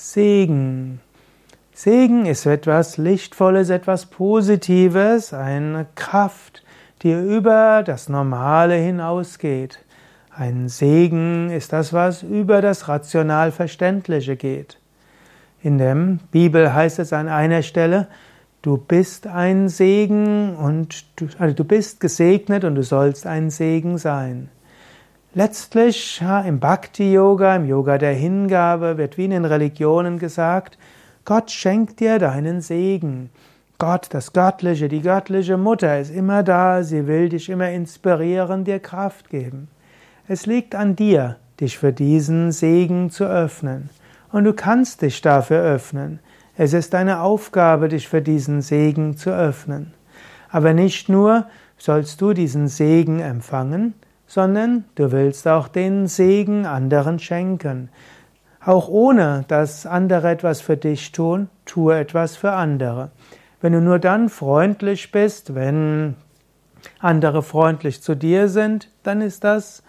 Segen. Segen ist etwas Lichtvolles, etwas Positives, eine Kraft, die über das Normale hinausgeht. Ein Segen ist das, was über das rational Verständliche geht. In der Bibel heißt es an einer Stelle, du bist ein Segen und du, also du bist gesegnet und du sollst ein Segen sein. Letztlich im Bhakti-Yoga, im Yoga der Hingabe, wird wie in den Religionen gesagt, Gott schenkt dir deinen Segen. Gott, das Göttliche, die göttliche Mutter ist immer da, sie will dich immer inspirieren, dir Kraft geben. Es liegt an dir, dich für diesen Segen zu öffnen. Und du kannst dich dafür öffnen. Es ist deine Aufgabe, dich für diesen Segen zu öffnen. Aber nicht nur sollst du diesen Segen empfangen, sondern du willst auch den Segen anderen schenken. Auch ohne, dass andere etwas für dich tun, tue etwas für andere. Wenn du nur dann freundlich bist, wenn andere freundlich zu dir sind, dann ist das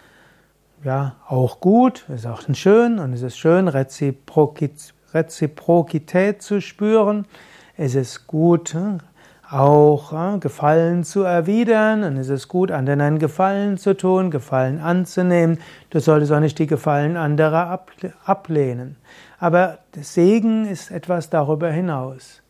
ja auch gut, ist auch schön und es ist schön, Reziprokität zu spüren. Es ist gut, auch äh, Gefallen zu erwidern es ist gut, anderen einen Gefallen zu tun, Gefallen anzunehmen. Du solltest auch nicht die Gefallen anderer ablehnen. Aber Segen ist etwas darüber hinaus.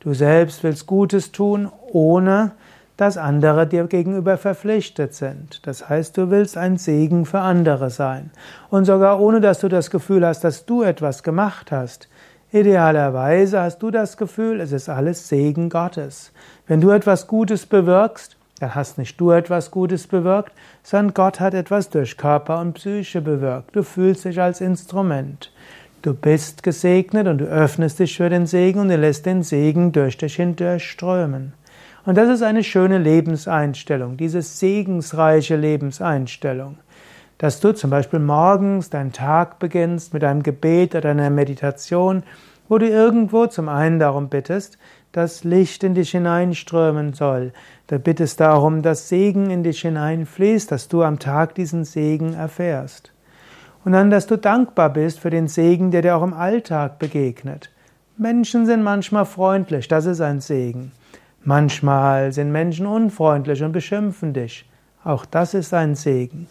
Du selbst willst Gutes tun, ohne dass andere dir gegenüber verpflichtet sind. Das heißt, du willst ein Segen für andere sein. Und sogar ohne dass du das Gefühl hast, dass du etwas gemacht hast. Idealerweise hast du das Gefühl, es ist alles Segen Gottes. Wenn du etwas Gutes bewirkst, dann hast nicht du etwas Gutes bewirkt, sondern Gott hat etwas durch Körper und Psyche bewirkt. Du fühlst dich als Instrument. Du bist gesegnet und du öffnest dich für den Segen und du lässt den Segen durch dich hindurchströmen. Und das ist eine schöne Lebenseinstellung, diese segensreiche Lebenseinstellung dass du zum Beispiel morgens deinen Tag beginnst mit einem Gebet oder einer Meditation, wo du irgendwo zum einen darum bittest, dass Licht in dich hineinströmen soll. Du bittest darum, dass Segen in dich hineinfließt, dass du am Tag diesen Segen erfährst. Und dann, dass du dankbar bist für den Segen, der dir auch im Alltag begegnet. Menschen sind manchmal freundlich, das ist ein Segen. Manchmal sind Menschen unfreundlich und beschimpfen dich. Auch das ist ein Segen.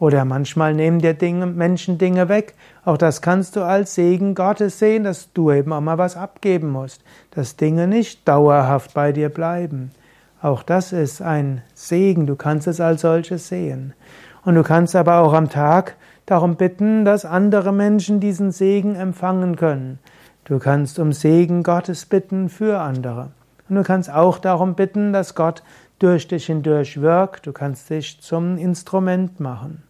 Oder manchmal nehmen dir Dinge, Menschen Dinge weg. Auch das kannst du als Segen Gottes sehen, dass du eben auch mal was abgeben musst, dass Dinge nicht dauerhaft bei dir bleiben. Auch das ist ein Segen, du kannst es als solches sehen. Und du kannst aber auch am Tag darum bitten, dass andere Menschen diesen Segen empfangen können. Du kannst um Segen Gottes bitten für andere. Und du kannst auch darum bitten, dass Gott durch dich hindurch wirkt. Du kannst dich zum Instrument machen.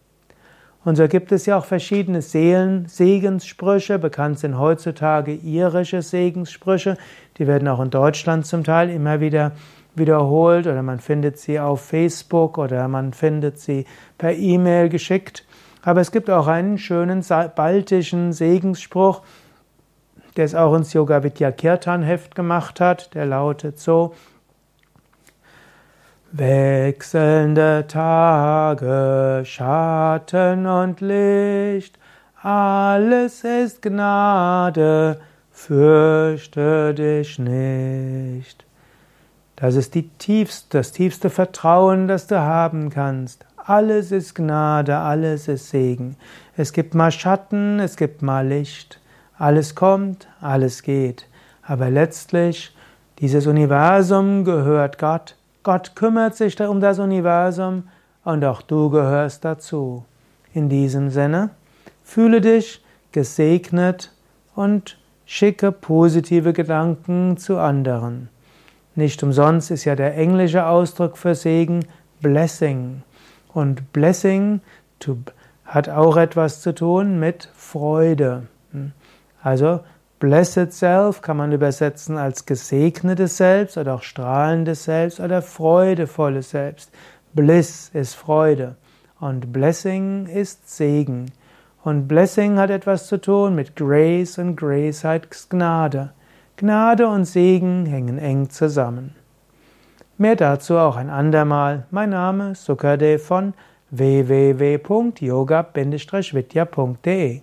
Und so gibt es ja auch verschiedene Seelen, Segenssprüche. Bekannt sind heutzutage irische Segenssprüche. Die werden auch in Deutschland zum Teil immer wieder wiederholt oder man findet sie auf Facebook oder man findet sie per E-Mail geschickt. Aber es gibt auch einen schönen baltischen Segensspruch, der es auch ins Yoga Vidya Kirtan Heft gemacht hat. Der lautet so: Wechselnde Tage, Schatten und Licht, alles ist Gnade, fürchte dich nicht. Das ist die tiefste, das tiefste Vertrauen, das du haben kannst. Alles ist Gnade, alles ist Segen. Es gibt mal Schatten, es gibt mal Licht. Alles kommt, alles geht. Aber letztlich, dieses Universum gehört Gott. Gott kümmert sich um das Universum und auch du gehörst dazu. In diesem Sinne, fühle dich gesegnet und schicke positive Gedanken zu anderen. Nicht umsonst ist ja der englische Ausdruck für Segen Blessing. Und Blessing hat auch etwas zu tun mit Freude. Also Blessed Self kann man übersetzen als gesegnetes Selbst oder auch strahlendes Selbst oder freudevolles Selbst. Bliss ist Freude und Blessing ist Segen. Und Blessing hat etwas zu tun mit Grace und Grace heißt Gnade. Gnade und Segen hängen eng zusammen. Mehr dazu auch ein andermal. Mein Name ist Sukadev von www.yoga-vidya.de